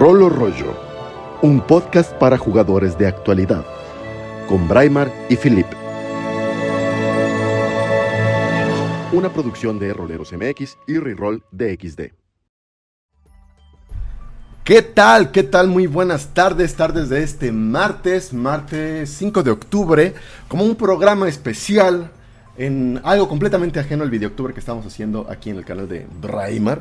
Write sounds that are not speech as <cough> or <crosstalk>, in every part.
Rolo Rollo, un podcast para jugadores de actualidad, con Braimar y Philip. Una producción de Roleros MX y Reroll DXD. ¿Qué tal? ¿Qué tal? Muy buenas tardes, tardes de este martes, martes 5 de octubre, como un programa especial en algo completamente ajeno al video octubre que estamos haciendo aquí en el canal de Braimar.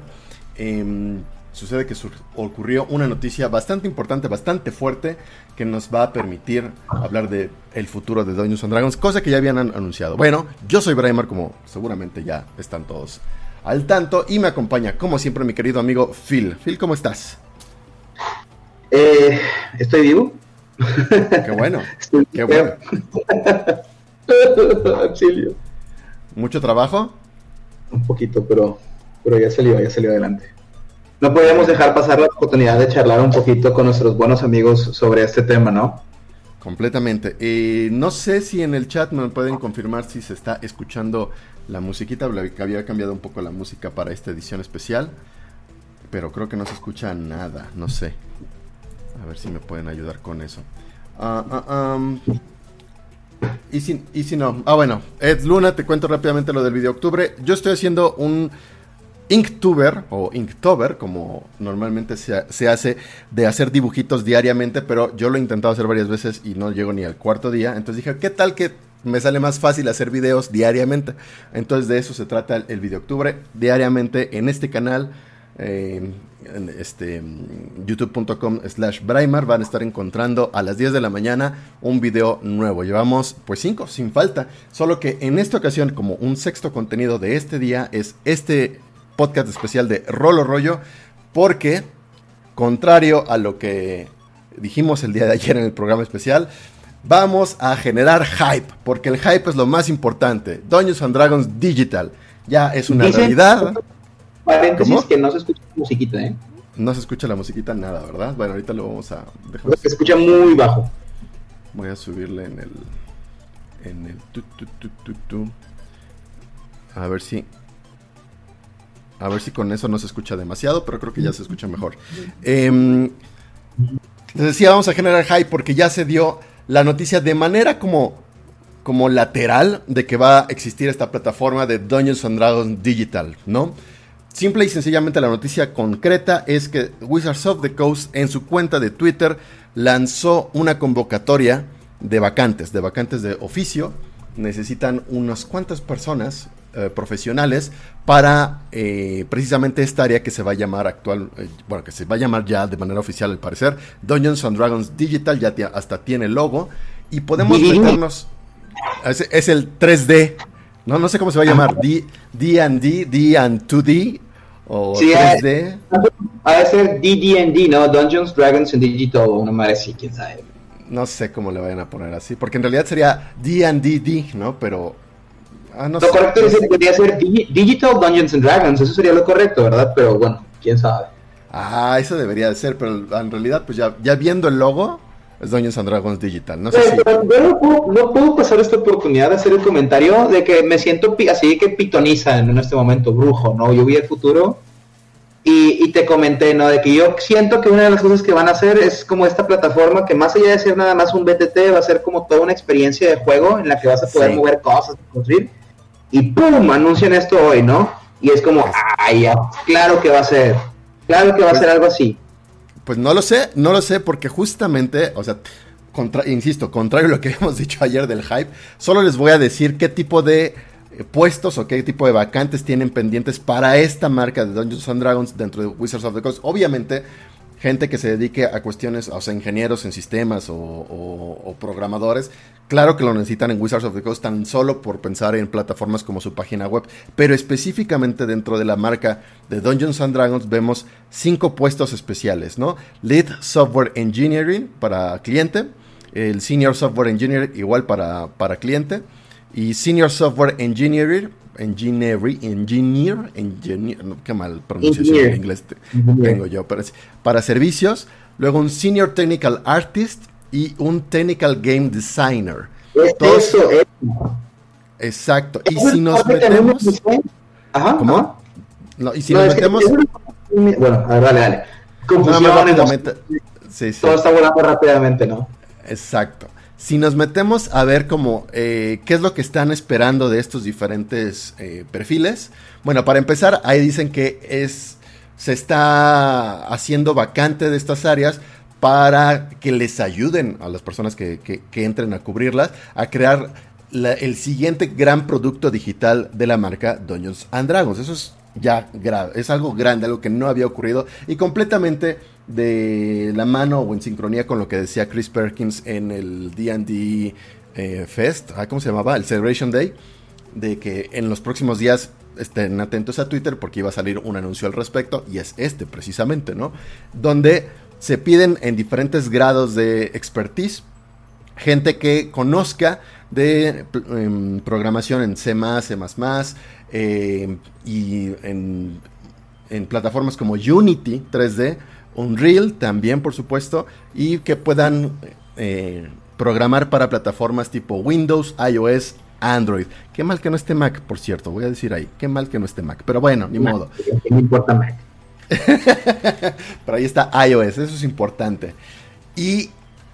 Em, sucede que ocurrió una noticia bastante importante, bastante fuerte, que nos va a permitir hablar de el futuro de Dungeons and Dragons, cosa que ya habían anunciado. Bueno, yo soy Braimar, como seguramente ya están todos al tanto, y me acompaña, como siempre, mi querido amigo Phil. Phil, ¿cómo estás? Eh, estoy vivo. Qué bueno. <laughs> qué bueno. <laughs> ¿Mucho trabajo? Un poquito, pero, pero ya salió, ya salió adelante no podíamos dejar pasar la oportunidad de charlar un poquito con nuestros buenos amigos sobre este tema, ¿no? Completamente. Eh, no sé si en el chat me pueden confirmar si se está escuchando la musiquita. Había cambiado un poco la música para esta edición especial. Pero creo que no se escucha nada. No sé. A ver si me pueden ayudar con eso. Ah, ah, y, si, y si no. Ah, bueno. Ed Luna, te cuento rápidamente lo del video octubre. Yo estoy haciendo un Inktuber o Inktober, como normalmente se, hace, de hacer dibujitos diariamente, pero yo lo he intentado hacer varias veces y no llego ni al cuarto día. Entonces dije, ¿qué tal que me sale más fácil hacer videos diariamente? Entonces de eso se trata el, video octubre, diariamente en este canal. este youtube.com slash Braimar van a estar encontrando a las 10 de la mañana un video nuevo. Llevamos pues 5 sin falta. Solo que en esta ocasión como un sexto contenido de este día es este podcast especial de Rolo Rollo, porque, contrario a lo que dijimos el día de ayer en el programa especial, vamos a generar hype, porque el hype es lo más importante. Dungeons and Dragons Digital ya es una realidad. Paréntesis que no se escucha la musiquita, ¿eh? No se escucha la musiquita nada, ¿verdad? Bueno, ahorita lo vamos a... Se escucha muy bajo. Voy a subirle en el... En el... Tu, tu, tu, a ver si a ver si con eso no se escucha demasiado, pero creo que ya se escucha mejor. Eh, les decía, vamos a generar hype porque ya se dio la noticia de manera como, como lateral de que va a existir esta plataforma de Dungeons and Dragons Digital, ¿no? Simple y sencillamente la noticia concreta es que Wizards of the Coast en su cuenta de Twitter lanzó una convocatoria de vacantes, de vacantes de oficio. Necesitan unas cuantas personas, eh, profesionales para eh, precisamente esta área que se va a llamar actual, eh, bueno, que se va a llamar ya de manera oficial al parecer, Dungeons and Dragons Digital, ya hasta tiene logo, y podemos meternos, es, el 3D, no, no sé cómo se va a llamar, D, D&D, D and 2D, o 3D. Va a ser DD&D, ¿no? Dungeons, Dragons and Digital, una madre así, quién sabe. No sé cómo le vayan a poner así, porque en realidad sería D&D, ¿no? Pero Ah, lo correcto es, podría ser Digital Dungeons and Dragons, eso sería lo correcto, ¿verdad? Pero bueno, quién sabe. Ah, eso debería de ser, pero en realidad, pues ya, ya viendo el logo, es Dungeons and Dragons Digital. No sé si... no, puedo, pasar esta oportunidad de hacer el comentario de que me siento así que pitoniza en este momento, brujo, ¿no? Yo vi el futuro y, y, te comenté, ¿no? De que yo siento que una de las cosas que van a hacer es como esta plataforma que más allá de ser nada más un BTT, va a ser como toda una experiencia de juego en la que vas a poder mover cosas, construir y ¡pum! anuncian esto hoy, ¿no? Y es como, ¡ay, claro que va a ser! Claro que va a pues ser algo así. Pues no lo sé, no lo sé, porque justamente, o sea, insisto, contrario a lo que <laughs> hemos dicho ayer del hype, solo les voy a decir qué tipo de eh, puestos o qué tipo de vacantes tienen pendientes para esta marca de Dungeons and Dragons dentro de Wizards of the Coast. Obviamente, gente que se dedique a cuestiones, o sea, ingenieros en sistemas o, programadores, claro que lo necesitan en Wizards of the Coast tan solo por pensar en plataformas como su página web, pero específicamente dentro de la marca de Dungeons and Dragons vemos cinco puestos especiales, ¿no? Lead Software Engineering para cliente, el Senior Software Engineer igual para, para cliente, y Senior Software Engineer engineering, engineer, engineer, qué mal pronunciación en inglés tengo yo, pero para servicios, luego un senior technical artist y un technical game designer. eso, Exacto. Y si nos metemos, Ajá, ¿cómo? No, y si nos metemos, bueno, a ver, dale, dale. confusión. Todo está volando rápidamente, ¿no? Exacto. Si nos metemos a ver como eh, qué es lo que están esperando de estos diferentes eh, perfiles, bueno, para empezar, ahí dicen que es se está haciendo vacante de estas áreas para que les ayuden a las personas que, entren a cubrirlas a crear el siguiente gran producto digital de la marca Dungeons and Dragons. Eso es ya grave, es algo grande, algo que no había ocurrido y completamente de la mano o en sincronía con lo que decía Chris Perkins en el D&D eh, Fest, ah, ¿cómo se llamaba? El Celebration Day, de que en los próximos días estén atentos a Twitter porque iba a salir un anuncio al respecto y es este precisamente, ¿no? Donde se piden en diferentes grados de expertise gente que conozca de em, programación en C++, C++, eh, y en, en, plataformas como Unity 3D, Unreal también, por supuesto, y que puedan eh, programar para plataformas tipo Windows, iOS, Android. Qué mal que no esté Mac, por cierto, voy a decir ahí. Qué mal que no esté Mac, pero bueno, ni modo. No importa Mac. <laughs> pero ahí está iOS, eso es importante. Y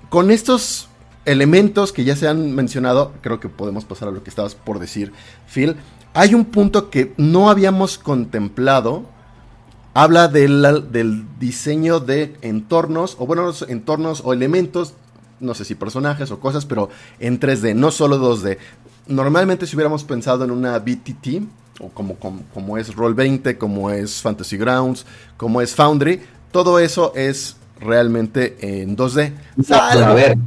con estos elementos que ya se han mencionado, creo que podemos pasar a lo que estabas por decir, Phil. Hay un punto que no habíamos contemplado. Habla del, del diseño de entornos, o bueno, entornos o elementos, no sé si personajes o cosas, pero en 3D, no solo 2D. Normalmente si hubiéramos pensado en una BTT, o como, como, es Roll20, como es Fantasy Grounds, como es Foundry, todo eso es realmente en 2D. a ver,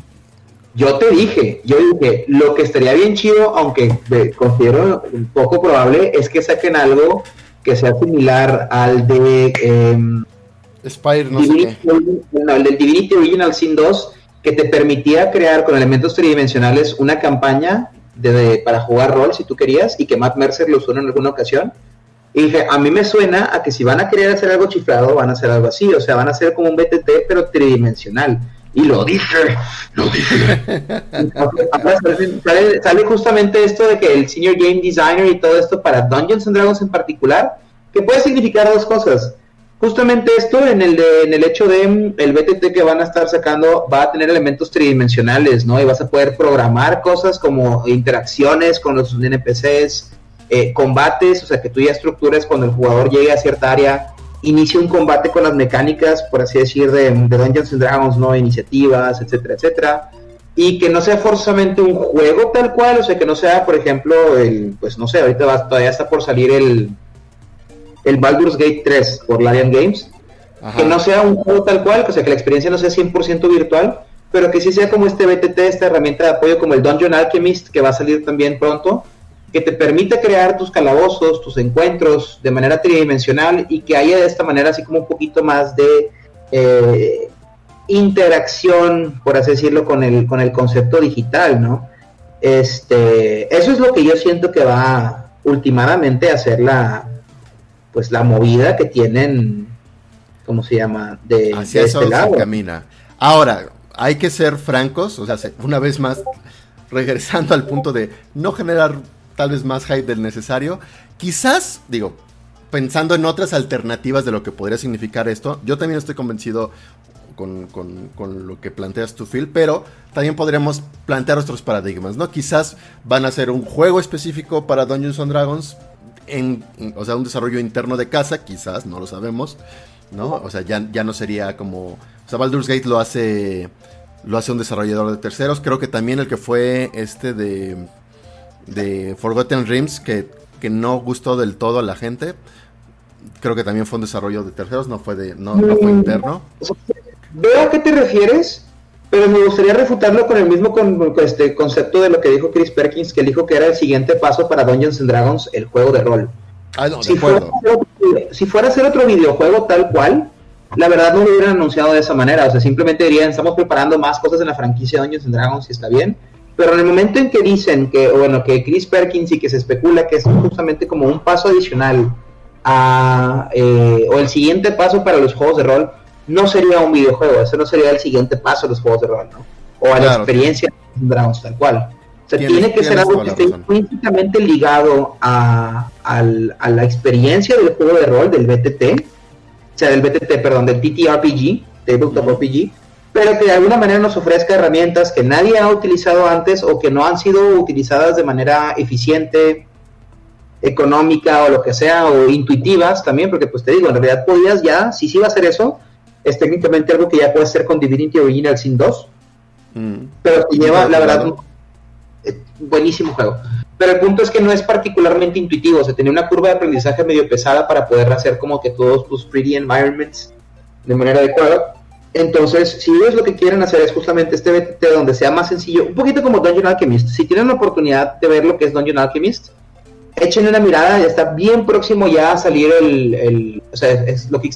yo te dije, yo dije, lo que estaría bien chido, aunque considero un poco probable, es que saquen algo que sea similar al de... Eh, Spire, no sé el del Divinity Original Sin 2, que te permitía crear con elementos tridimensionales una campaña de, para jugar rol si tú querías y que Matt Mercer lo usó en alguna ocasión. Y dije, a mí me suena a que si van a querer hacer algo chiflado, van a hacer algo así, o sea, van a hacer como un BTT pero tridimensional y lo dice, lo dice. <laughs> sale, justamente esto de que el senior game designer y todo esto para Dungeons and Dragons en particular, que puede significar dos cosas. Justamente esto en el, de, en el hecho de mm, el BTT que van a estar sacando va a tener elementos tridimensionales, ¿no? Y vas a poder programar cosas como interacciones con los NPCs, eh, combates, o sea, que tú ya estructuras cuando el jugador llegue a cierta área inicia un combate con las mecánicas, por así decir, de, Dungeons and Dragons, ¿no? Iniciativas, etcétera, etcétera. Y que no sea forzosamente un juego tal cual, o sea, que no sea, por ejemplo, el, pues no sé, ahorita va, todavía está por salir el, el Baldur's Gate 3 por Larian Games. Que no sea un juego tal cual, o sea, que la experiencia no sea 100% virtual, pero que sí sea como este BTT, esta herramienta de apoyo como el Dungeon Alchemist, que va a salir también pronto, que te permite crear tus calabozos, tus encuentros de manera tridimensional y que haya de esta manera así como un poquito más de eh, interacción, por así decirlo, con el, con el concepto digital, ¿no? Este, eso es lo que yo siento que va últimamente a ser la, pues la movida que tienen, ¿cómo se llama? De, Hacia este lado. camina. Ahora, hay que ser francos, o sea, una vez más, regresando al punto de no generar tal vez más hype del necesario. Quizás, digo, pensando en otras alternativas de lo que podría significar esto, yo también estoy convencido con, lo que planteas tú, Phil, pero también podríamos plantear otros paradigmas, ¿no? Quizás van a ser un juego específico para Dungeons and Dragons, en, o sea, un desarrollo interno de casa, quizás, no lo sabemos, ¿no? O sea, ya, ya no sería como... O sea, Baldur's Gate lo hace, lo hace un desarrollador de terceros, creo que también el que fue este de de Forgotten Realms que, que no gustó del todo a la gente. Creo que también fue un desarrollo de terceros, no fue de no, fue mm. interno. Veo a qué te refieres, pero me gustaría refutarlo con el mismo con, este concepto de lo que dijo Chris Perkins, que dijo que era el siguiente paso para Dungeons and Dragons, el juego de rol. Ah, si, fuera si fuera a ser otro videojuego tal cual, la verdad no lo hubieran anunciado de esa manera. O sea, simplemente dirían, estamos preparando más cosas en la franquicia Dungeons and Dragons y está bien pero en el momento en que dicen que, bueno, que Chris Perkins y que se especula que es justamente como un paso adicional a, eh, o el siguiente paso para los juegos de rol, no sería un videojuego, ese no sería el siguiente paso a los juegos de rol, ¿no? O a la experiencia de Dragons tal cual. O sea, tiene que ser algo que esté intrínsecamente ligado a, a, la experiencia del juego de rol, del BTT, sea, del BTT, perdón, del TTRPG, Tabletop RPG, pero que de alguna manera nos ofrezca herramientas que nadie ha utilizado antes o que no han sido utilizadas de manera eficiente, económica o lo que sea, o intuitivas también, porque pues te digo, en realidad podías ya, si sí va a hacer eso, es técnicamente algo que ya puedes hacer con Divinity Original Sin 2, mm. pero te lleva, la verdad, eh, buenísimo juego. Pero el punto es que no es particularmente intuitivo, o sea, tenía una curva de aprendizaje medio pesada para poder hacer como que todos tus 3D environments de manera adecuada. Entonces, si ellos lo que quieren hacer es justamente este BTT donde sea más sencillo, un poquito como Dungeon Alchemist. Si tienen la oportunidad de ver lo que es Dungeon Alchemist, echen una mirada, ya está bien próximo ya a salir el, o sea, es lo que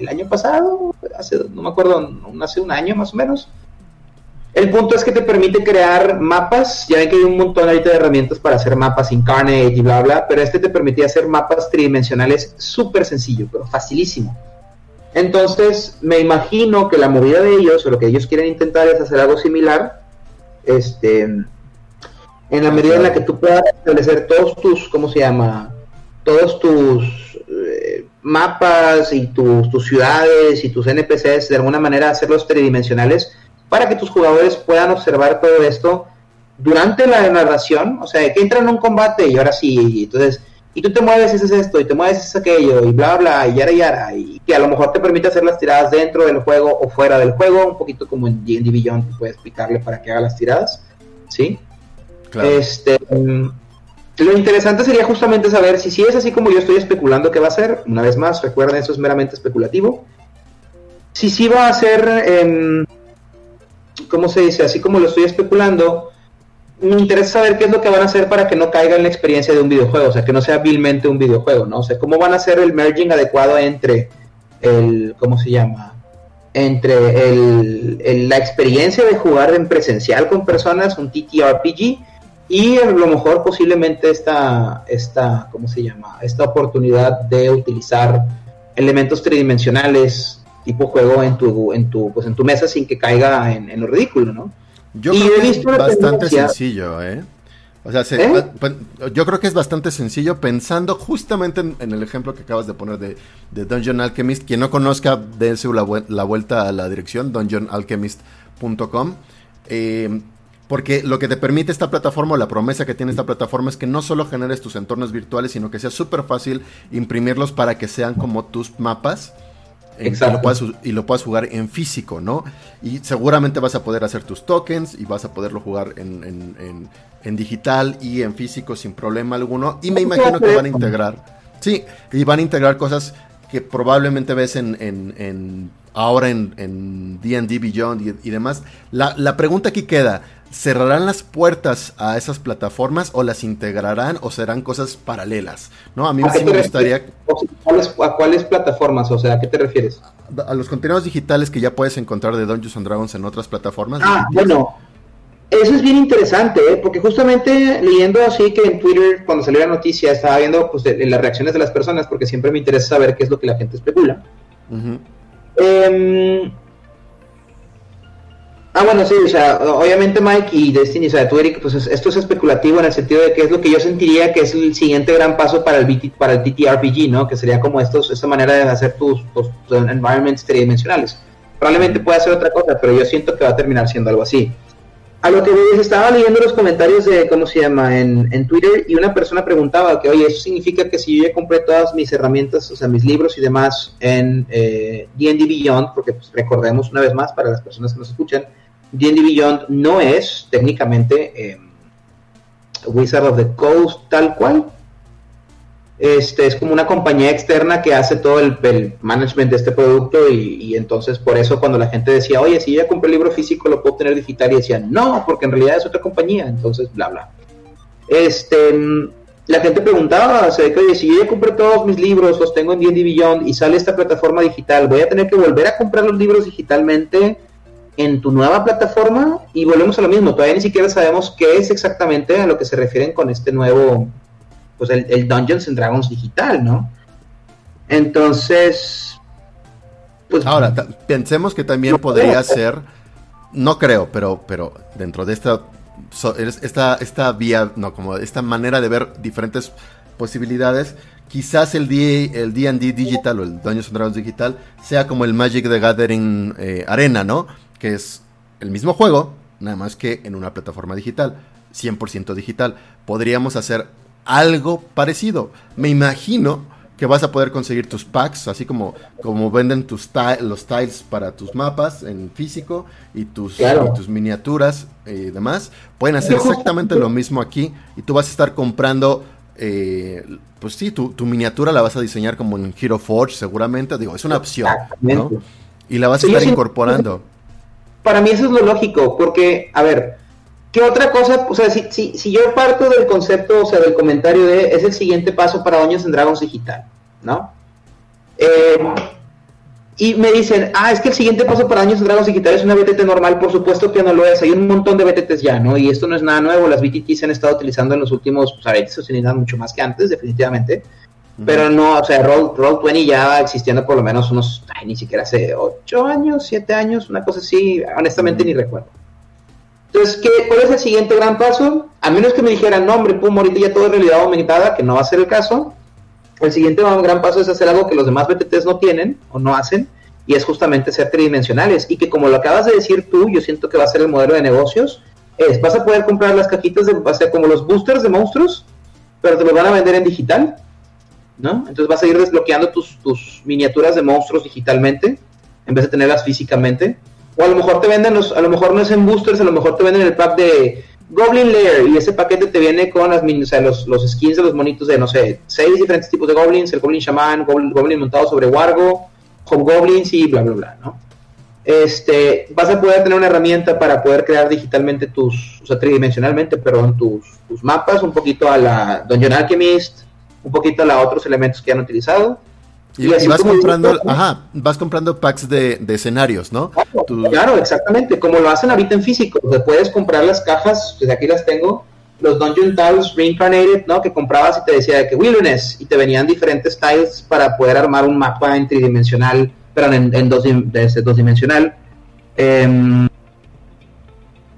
el año pasado, hace, no me acuerdo, hace un año más o menos. El punto es que te permite crear mapas, ya ven que hay un montón ahorita de herramientas para hacer mapas Incarnate y bla bla, pero este te permitía hacer mapas tridimensionales súper sencillo, pero facilísimo. Entonces, me imagino que la movida de ellos, o lo que ellos quieren intentar es hacer algo similar, este, en la medida en la que tú puedas establecer todos tus, ¿cómo se llama? Todos tus eh, mapas y tus, tus ciudades y tus NPCs, de alguna manera hacerlos tridimensionales para que tus jugadores puedan observar todo esto durante la narración, o sea, que entran en un combate y ahora sí, entonces, y tú te mueves y haces esto, y te mueves y haces aquello, y bla, bla, y yara, yara, y que a lo mejor te permite hacer las tiradas dentro del juego o fuera del juego, un poquito como en D&D Beyond, puedes explicarle para que haga las tiradas, ¿sí? Claro. Este, lo interesante sería justamente saber si sí es así como yo estoy especulando que va a ser, una vez más, recuerden, eso es meramente especulativo, si sí va a ser... Eh, ¿cómo se dice? Así como lo estoy especulando, me interesa saber qué es lo que van a hacer para que no caiga en la experiencia de un videojuego, o sea, que no sea vilmente un videojuego, ¿no? O sea, cómo van a hacer el merging adecuado entre el, ¿cómo se llama? Entre el, la experiencia de jugar en presencial con personas, un TTRPG, y a lo mejor posiblemente esta, esta, ¿cómo se llama? Esta oportunidad de utilizar elementos tridimensionales tipo juego en tu, en tu, pues en tu mesa sin que caiga en, lo ridículo, ¿no? Yo creo que es bastante sencillo, ¿eh? O sea, ¿Eh? Pues, yo creo que es bastante sencillo pensando justamente en, el ejemplo que acabas de poner de, de Dungeon Alchemist. Quien no conozca, dense la, la vuelta a la dirección, dungeonalchemist.com. Eh, porque lo que te permite esta plataforma, o la promesa que tiene esta plataforma, es que no solo generes tus entornos virtuales, sino que sea súper fácil imprimirlos para que sean como tus mapas y lo, puedas, jugar en físico, ¿no? Y seguramente vas a poder hacer tus tokens y vas a poderlo jugar en, digital y en físico sin problema alguno. Y me imagino que van a integrar, sí, y van a integrar cosas que probablemente ves en, ahora en D&D Beyond y, demás. La, la pregunta aquí queda, ¿Cerrarán las puertas a esas plataformas o las integrarán o serán cosas paralelas? ¿No? A mí sí me gustaría... ¿A cuáles plataformas? O sea, ¿a qué te refieres? A los contenidos digitales que ya puedes encontrar de Dungeons and Dragons en otras plataformas. Ah, bueno. Eso es bien interesante, ¿eh? porque justamente leyendo así que en Twitter, cuando salió la noticia, estaba viendo pues, las reacciones de las personas, porque siempre me interesa saber qué es lo que la gente especula. eh, Ah, bueno, sí, o sea, obviamente Mike y Destiny, o sea, tú Eric, pues esto es especulativo en el sentido de que es lo que yo sentiría que es el siguiente gran paso para el, para el TTRPG, ¿no? Que sería como estos, esta manera de hacer tus, environments tridimensionales. Probablemente pueda ser otra cosa, pero yo siento que va a terminar siendo algo así. A lo que estaba leyendo los comentarios de, ¿cómo se llama?, en, en Twitter y una persona preguntaba que, oye, eso significa que si yo ya compré todas mis herramientas, o sea, mis libros y demás en D&D eh, Beyond, porque pues, recordemos una vez más para las personas que nos escuchan, D&D Beyond no es técnicamente eh, Wizard of the Coast tal cual. Este es como una compañía externa que hace todo el, management de este producto y, entonces por eso cuando la gente decía, oye, si yo ya compré el libro físico lo puedo tener digital y decían, no, porque en realidad es otra compañía, entonces bla bla. Este, la gente preguntaba, o sea, si yo ya compré todos mis libros, los tengo en D&D Beyond y sale esta plataforma digital, voy a tener que volver a comprar los libros digitalmente en tu nueva plataforma y volvemos a lo mismo, todavía ni siquiera sabemos qué es exactamente a lo que se refieren con este nuevo, pues el, Dungeons and Dragons digital, ¿no? Entonces, pues... Ahora, pensemos que también podría ser, no creo, pero, pero dentro de esta, esta, esta vía, no, como esta manera de ver diferentes posibilidades, quizás el D&D el D&D digital o el Dungeons and Dragons digital sea como el Magic the Gathering eh, Arena, ¿no? Que es el mismo juego, nada más que en una plataforma digital, 100% digital. Podríamos hacer algo parecido. Me imagino que vas a poder conseguir tus packs, así como, como venden tus los tiles para tus mapas en físico y tus, tus miniaturas y demás. Pueden hacer exactamente lo mismo aquí y tú vas a estar comprando, eh, pues sí, tu, miniatura la vas a diseñar como en Hero Forge seguramente, digo, es una opción, ¿no? Y la vas a estar incorporando. Para mí eso es lo lógico, porque, a ver, ¿Qué otra cosa? O sea, si, si, si, yo parto del concepto, o sea, del comentario de es el siguiente paso para Doños en Dragons Digital, ¿no? Eh, y me dicen, ah, es que el siguiente paso para Doños en Dragons Digital es una BTT normal, por supuesto que no lo es, hay un montón de BTTs ya, ¿no? Y esto no es nada nuevo, las BTTs se han estado utilizando en los últimos, pues, a ver, se utilizan mucho más que antes, definitivamente. Pero no, o sea, Roll, Roll 20 ya va existiendo por lo menos unos, ay, ni siquiera hace 8 años, 7 años, una cosa así, honestamente ni recuerdo. Entonces, ¿qué, ¿cuál es el siguiente gran paso? A menos que me dijeran, no, hombre, pum, ahorita ya todo es realidad aumentada, que no va a ser el caso. El siguiente gran paso es hacer algo que los demás BTTs no tienen o no hacen, y es justamente ser tridimensionales. Y que como lo acabas de decir tú, yo siento que va a ser el modelo de negocios, es, vas a poder comprar las cajitas, de, va a ser como los boosters de monstruos, pero te los van a vender en digital, ¿no? Entonces vas a ir desbloqueando tus, tus miniaturas de monstruos digitalmente, en vez de tenerlas físicamente o a lo mejor te venden los, a lo mejor no es en boosters, a lo mejor te venden el pack de Goblin Lair y ese paquete te viene con las, o sea, los, los, skins de los monitos de, no sé, seis diferentes tipos de goblins, el Goblin Shaman, Goblin, montado sobre Wargo, Goblins y bla, bla, bla, ¿no? Este, vas a poder tener una herramienta para poder crear digitalmente tus, o sea, tridimensionalmente, perdón, tus, tus mapas, un poquito a la Dungeon Alchemist, un poquito a otros elementos que han utilizado y, vas comprando, ajá, vas comprando packs de, escenarios, ¿no? Claro, exactamente, como lo hacen ahorita en físico, puedes comprar las cajas, desde aquí las tengo, los Dungeon Tiles Reincarnated, ¿no? Que comprabas y te decía que Wilderness, y te venían diferentes tiles para poder armar un mapa en tridimensional, pero en, dos, dos dimensional. Em,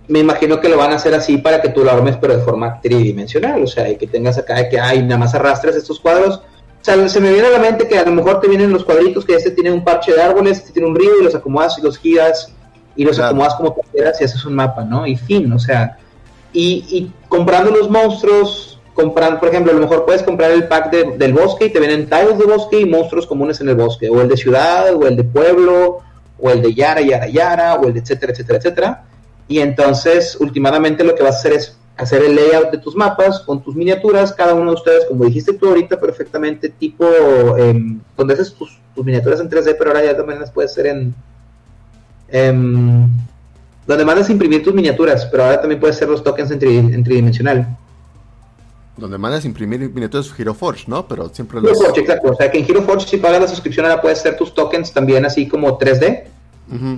me imagino que lo van a hacer así para que tú lo armes, pero de forma tridimensional, o sea, y que tengas acá que hay, nada más arrastres estos cuadros o sea, se me viene a la mente que a lo mejor te vienen los cuadritos que este tiene un parche de árboles, este tiene un río y los acomodas y los giras y los acomodas como quieras y haces un mapa, ¿no? Y fin, o sea, y, comprando los monstruos, comprando, por ejemplo, a lo mejor puedes comprar el pack del bosque y te vienen tiles de bosque y monstruos comunes en el bosque, o el de ciudad, o el de pueblo, o el de Yara, Yara, Yara, o el de etcétera, etcétera, etcétera. Y entonces, últimamente lo que vas a hacer es hacer el layout de tus mapas con tus miniaturas, cada uno de ustedes, como dijiste tú ahorita perfectamente, tipo, eh, donde haces tus, miniaturas en 3D, pero ahora ya también las puedes hacer en... donde mandas a imprimir tus miniaturas, pero ahora también puedes hacer los tokens en, tridimensional. Donde mandas a imprimir miniaturas Hero Forge, ¿no? Pero siempre los... Hero Forge, exacto. O sea que en Hero Forge si pagas la suscripción ahora puedes hacer tus tokens también así como 3D,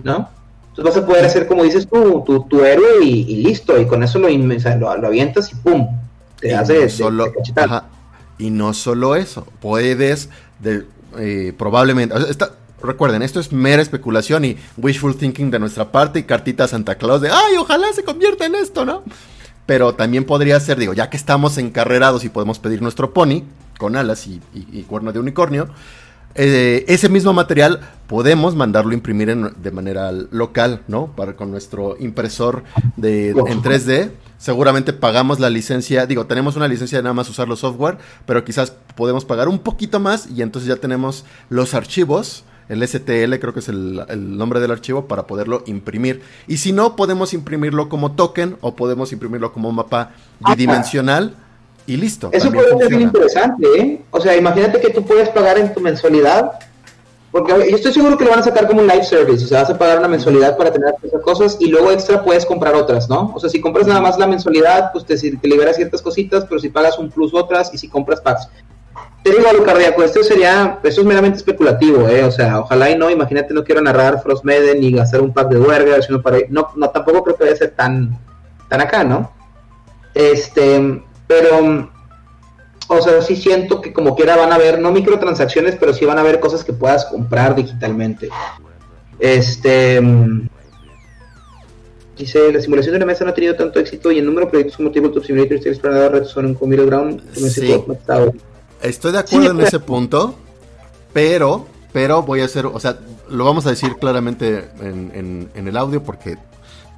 ¿no? Entonces vas a poder hacer, como dices tú, tu, héroe y, listo, y con eso lo, lo, avientas y ¡pum! Te hace solo, Y no solo eso, puedes, de, eh, probablemente, recuerden, esto es mera especulación y wishful thinking de nuestra parte y cartita Santa Claus de, ay, ojalá se convierta en esto, ¿no? Pero también podría ser, digo, ya que estamos encarrerados y podemos pedir nuestro pony con alas y, y cuerno de unicornio, eh, ese mismo material podemos mandarlo a imprimir de manera local, ¿no? Para con nuestro impresor de, en 3D. Seguramente pagamos la licencia, digo, tenemos una licencia de nada más usar los software, pero quizás podemos pagar un poquito más y entonces ya tenemos los archivos, el STL creo que es el, el nombre del archivo, para poderlo imprimir. Y si no, podemos imprimirlo como token o podemos imprimirlo como mapa bidimensional y listo. Eso puede ser bien interesante, ¿eh? O sea, imagínate que tú puedes pagar en tu mensualidad, porque yo estoy seguro que lo van a sacar como un live service, o sea, vas a pagar una mensualidad para tener esas cosas y luego extra puedes comprar otras, ¿no? O sea, si compras nada más la mensualidad, pues te, te liberas ciertas cositas, pero si pagas un plus otras y si compras packs. Te digo algo cardíaco, esto sería, esto es meramente especulativo, ¿eh? O sea, ojalá y no, imagínate no quiero narrar Frostmaiden ni gastar un pack de Duergar, sino para... No, no, tampoco creo que debe ser tan, tan acá, ¿no? Este, pero, o sea, sí siento que como quiera van a haber, no microtransacciones, pero sí van a haber cosas que puedas comprar digitalmente. Este. Dice, la simulación de una mesa no ha tenido tanto éxito y el número de proyectos como Tabletop Simulator y Explorador Red son un Ground sí. Estoy de acuerdo en ese punto, pero, pero voy a hacer, o sea, lo vamos a decir claramente en, el audio porque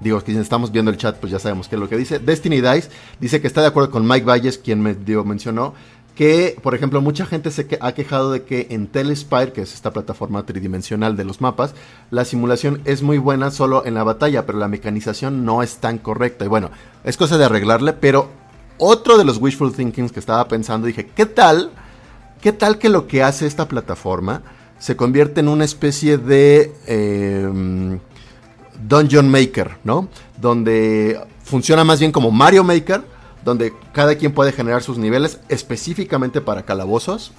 digo, si estamos viendo el chat, pues ya sabemos qué es lo que dice. Destiny Dice dice que está de acuerdo con Mike Valles, quien me dio, mencionó que, por ejemplo, mucha gente se ha quejado de que en Telespire, que es esta plataforma tridimensional de los mapas, la simulación es muy buena solo en la batalla, pero la mecanización no es tan correcta. Y bueno, es cosa de arreglarle, pero otro de los wishful thinkings que estaba pensando, dije, ¿qué tal? ¿Qué tal que lo que hace esta plataforma se convierte en una especie de em, Dungeon Maker, ¿no? Donde funciona más bien como Mario Maker, donde cada quien puede generar sus niveles específicamente para calabozos,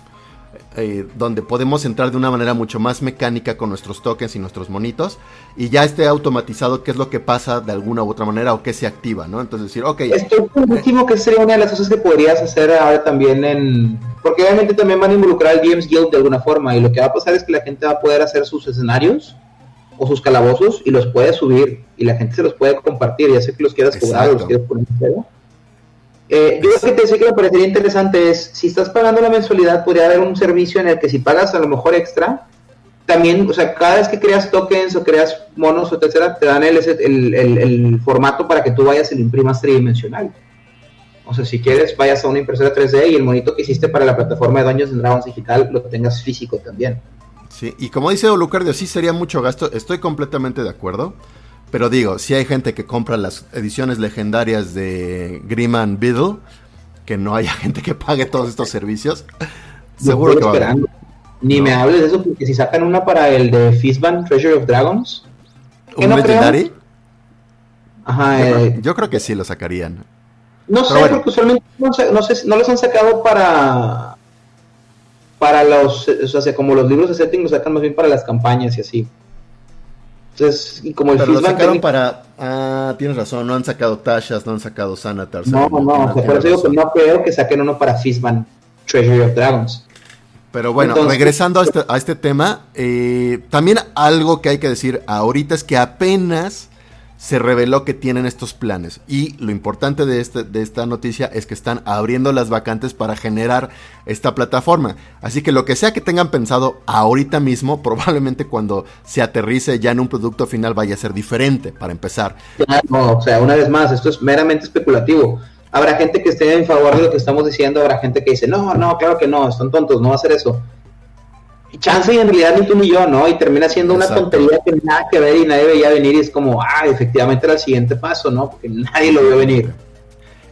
eh, donde podemos entrar de una manera mucho más mecánica con nuestros tokens y nuestros monitos, y ya esté automatizado qué es lo que pasa de alguna u otra manera o qué se activa, ¿no? Entonces decir, ok. Esto último que sería una de las cosas que podrías hacer ahora también en... Porque obviamente también van a involucrar al Games Guild de alguna forma, y lo que va a pasar es que la gente va a poder hacer sus escenarios o sus calabozos y los puede subir, y la gente se los puede compartir, ya sé que los quieras jugar, los quieres poner en juego eh, yo lo que te decía que me parecería interesante es, si estás pagando la mensualidad, podría haber un servicio en el que si pagas a lo mejor extra, también, o sea, cada vez que creas tokens o creas monos o etcétera, te dan el, el, formato para que tú vayas y lo imprimas tridimensional. O sea, si quieres, vayas a una impresora 3D y el monito que hiciste para la plataforma de Dungeons Dragons Digital lo tengas físico también. Sí, y como dice Lucardio, sí sería mucho gasto, estoy completamente de acuerdo. Pero digo, si hay gente que compra las ediciones legendarias de Grim Beetle, que no haya <laughs> gente que pague todos estos servicios, seguro que va a Ni me hables de eso, porque si sacan una para el de Fistban Treasure of Dragons. ¿Un Legendary? Ajá, eh, yo, creo, que sí lo sacarían. No sé, porque usualmente no, no, los han sacado para. Para los. O sea, como los libros de setting los sacan más bien para las campañas y así. Entonces, y como el Pero lo sacaron para. Ah, tienes razón, no han sacado Tashas, no han sacado Sanatar. No, no, no, por eso digo que no creo que saquen uno para Fistman Treasury of Dragons. Pero bueno, regresando a este, a este tema, eh, también algo que hay que decir ahorita es que apenas se reveló que tienen estos planes. Y lo importante de, este, de esta noticia es que están abriendo las vacantes para generar esta plataforma. Así que lo que sea que tengan pensado ahorita mismo, <laughs> probablemente cuando se aterrice ya en un producto final vaya a ser diferente, para empezar. No, o sea, una vez más, esto es meramente especulativo. Habrá gente que esté en favor de lo que estamos diciendo, habrá gente que dice, no, no, claro que no, están tontos, no va a hacer eso chance y en realidad ni tú ni yo, ¿no? Y termina siendo una tontería que nada que ver y nadie veía venir y es como, ah, efectivamente era el siguiente paso, ¿no? Porque nadie lo vio venir.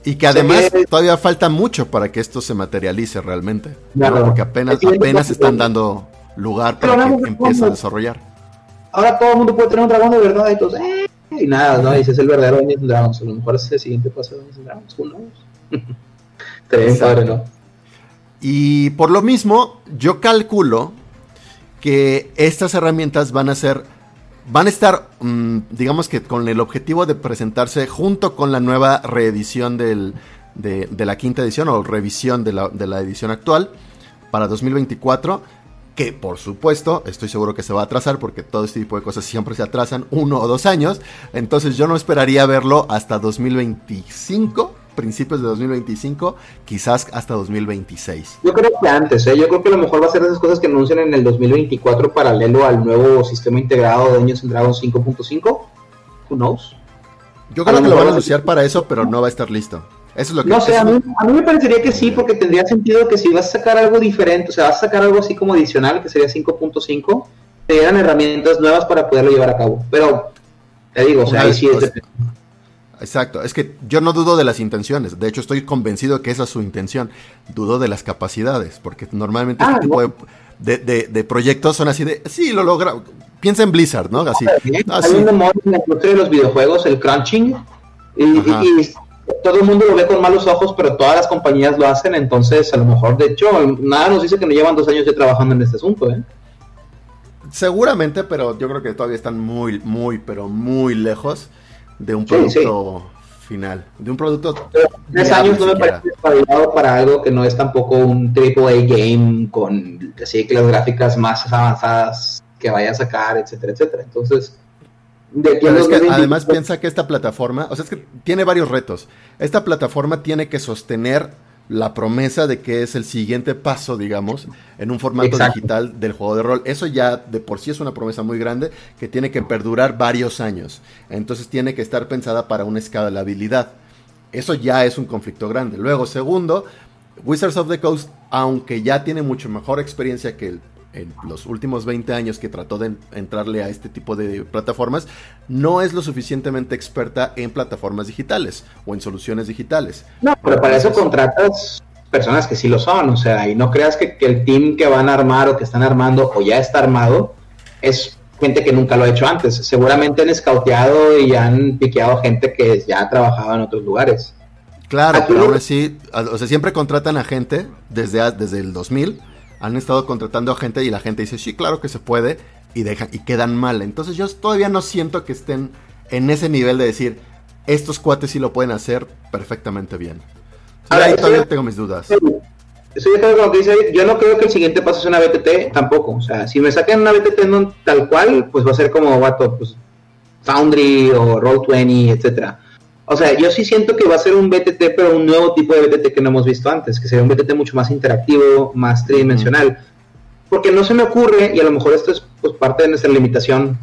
Y que además todavía falta mucho para que esto se materialice realmente. Porque apenas, apenas están dando lugar para que empiece a desarrollar. Ahora todo el mundo puede tener un dragón de verdad y todos, eh, y nada, ¿no? Dice, es el verdadero Dungeons Dragons. A lo mejor es el siguiente paso de Dungeons Dragons, who knows. <laughs> padre, ¿no? Y por lo mismo, yo calculo que estas herramientas van a ser, van a estar, mm, digamos que con el objetivo de presentarse junto con la nueva reedición del, de, la quinta edición o revisión de la, de la edición actual para 2024 que por supuesto estoy seguro que se va a atrasar porque todo este tipo de cosas siempre se atrasan uno o dos años. Entonces yo no esperaría verlo hasta 2025 principios de 2025, quizás hasta 2026. Yo creo que antes, ¿eh? yo creo que a lo mejor va a ser de esas cosas que anuncian en el 2024 paralelo al nuevo sistema integrado de Dungeons Dragons 5.5. Who knows? Yo creo que lo van a anunciar para eso, pero no va a estar listo. Eso es lo que No sé, a mí, a mí, me parecería que sí, porque tendría sentido que si vas a sacar algo diferente, o sea, vas a sacar algo así como adicional, que sería 5.5, te dieran herramientas nuevas para poderlo llevar a cabo. Pero, te digo, o sea, ahí sí es... Exacto, es que yo no dudo de las intenciones, de hecho estoy convencido que esa es su intención, dudo de las capacidades, porque normalmente este ah, tipo de, proyectos son así de, sí, lo logra, piensa en Blizzard, ¿no? Así. Ah, Hay un en la industria de los videojuegos, el crunching, y, todo el mundo lo ve con malos ojos, pero todas las compañías lo hacen, entonces a lo mejor, de hecho, nada nos dice que no llevan dos años ya trabajando en este asunto, ¿eh? Seguramente, pero yo creo que todavía están muy, muy, pero muy lejos de un producto final, de un producto... Tres años no me parece para algo que no es tampoco un AAA game con así que las gráficas más avanzadas que vaya a sacar, etcétera, etcétera. Entonces, de que además piensa que esta plataforma, o sea, es que tiene varios retos. Esta plataforma tiene que sostener la promesa de que es el siguiente paso, digamos, en un formato digital del juego de rol. Eso ya de por sí es una promesa muy grande que tiene que perdurar varios años. Entonces tiene que estar pensada para una escalabilidad. Eso ya es un conflicto grande. Luego, segundo, Wizards of the Coast, aunque ya tiene mucho mejor experiencia que en los últimos 20 años que trató de entrarle a este tipo de plataformas, no es lo suficientemente experta en plataformas digitales o en soluciones digitales. No, pero para eso contratas personas que sí lo son, o sea, y no creas que, el team que van a armar o que están armando o ya está armado es gente que nunca lo ha hecho antes. Seguramente han escauteado y han piqueado gente que ya trabajaba en otros lugares. Claro, pero aún así, o sea, siempre contratan a gente desde, desde el 2000, han estado contratando a gente y la gente dice, sí, claro que se puede, y, dejan, y quedan mal. Entonces yo todavía no siento que estén en ese nivel de decir, estos cuates sí lo pueden hacer perfectamente bien. ahí todavía tengo mis dudas. yo no creo que el siguiente paso sea una BTT tampoco. O sea, si me sacan una BTT no, tal cual, pues va a ser como, vato, pues Foundry o Roll20, etcétera. O sea, yo sí siento que va a ser un BTT, pero un nuevo tipo de BTT que no hemos visto antes, que sería un BTT mucho más interactivo, más tridimensional. Porque no se me ocurre, y a lo mejor esto es pues, parte de nuestra limitación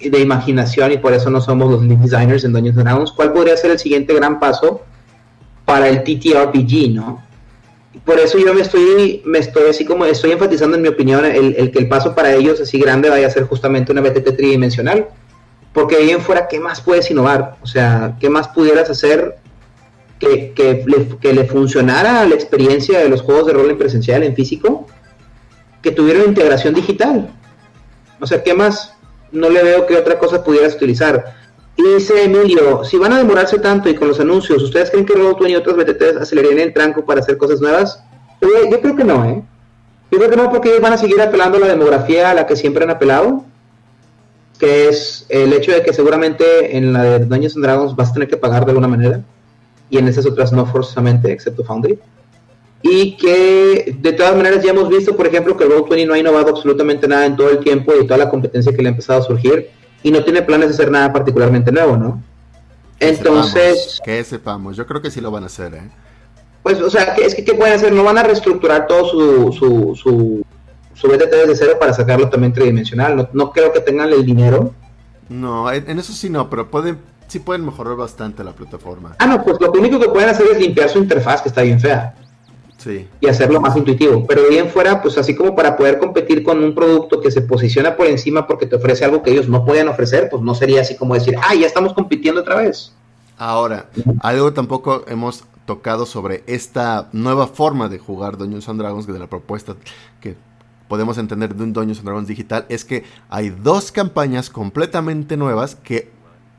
de imaginación, y por eso no somos los lead designers en Dungeons Dragons, cuál podría ser el siguiente gran paso para el TTRPG, ¿no? Por eso yo me estoy, me estoy así como, estoy enfatizando en mi opinión, el, el que el paso para ellos así grande vaya a ser justamente una BTT tridimensional porque ahí en fuera, ¿qué más puedes innovar? O sea, ¿qué más pudieras hacer que, le, funcionara la experiencia de los juegos de rol en presencial, en físico, que tuviera una integración digital? O sea, ¿qué más? No le veo qué otra cosa pudieras utilizar. Y dice Emilio, si van a demorarse tanto y con los anuncios, ¿ustedes creen que Roll20 y otros BTTs acelerarían el tranco para hacer cosas nuevas? yo creo que no, ¿eh? Yo creo que no, porque ellos van a seguir apelando a la demografía a la que siempre han apelado que es el hecho de que seguramente en la de Dungeons and Dragons vas a tener que pagar de alguna manera y en esas otras no forzosamente, excepto Foundry. Y que de todas maneras ya hemos visto, por ejemplo, que Roll20 no ha innovado absolutamente nada en todo el tiempo y toda la competencia que le ha empezado a surgir y no tiene planes de hacer nada particularmente nuevo, ¿no? Entonces... que sepamos, yo creo que sí lo van a hacer, ¿eh? Pues, o sea, es que ¿qué pueden hacer? No van a reestructurar todo su, su, su su BTT desde cero para sacarlo también tridimensional. No, creo que tengan el dinero. No, en, eso sí no, pero pueden, sí pueden mejorar bastante la plataforma. Ah, no, pues lo único que pueden hacer es limpiar su interfaz, que está bien fea. Sí. Y hacerlo más intuitivo. Pero bien fuera, pues así como para poder competir con un producto que se posiciona por encima porque te ofrece algo que ellos no pueden ofrecer, pues no sería así como decir, ah, ya estamos compitiendo otra vez. Ahora, algo tampoco hemos tocado sobre esta nueva forma de jugar Dungeons and Dragons, de la propuesta que podemos entender de un Dungeons Dragons digital es que hay dos campañas completamente nuevas que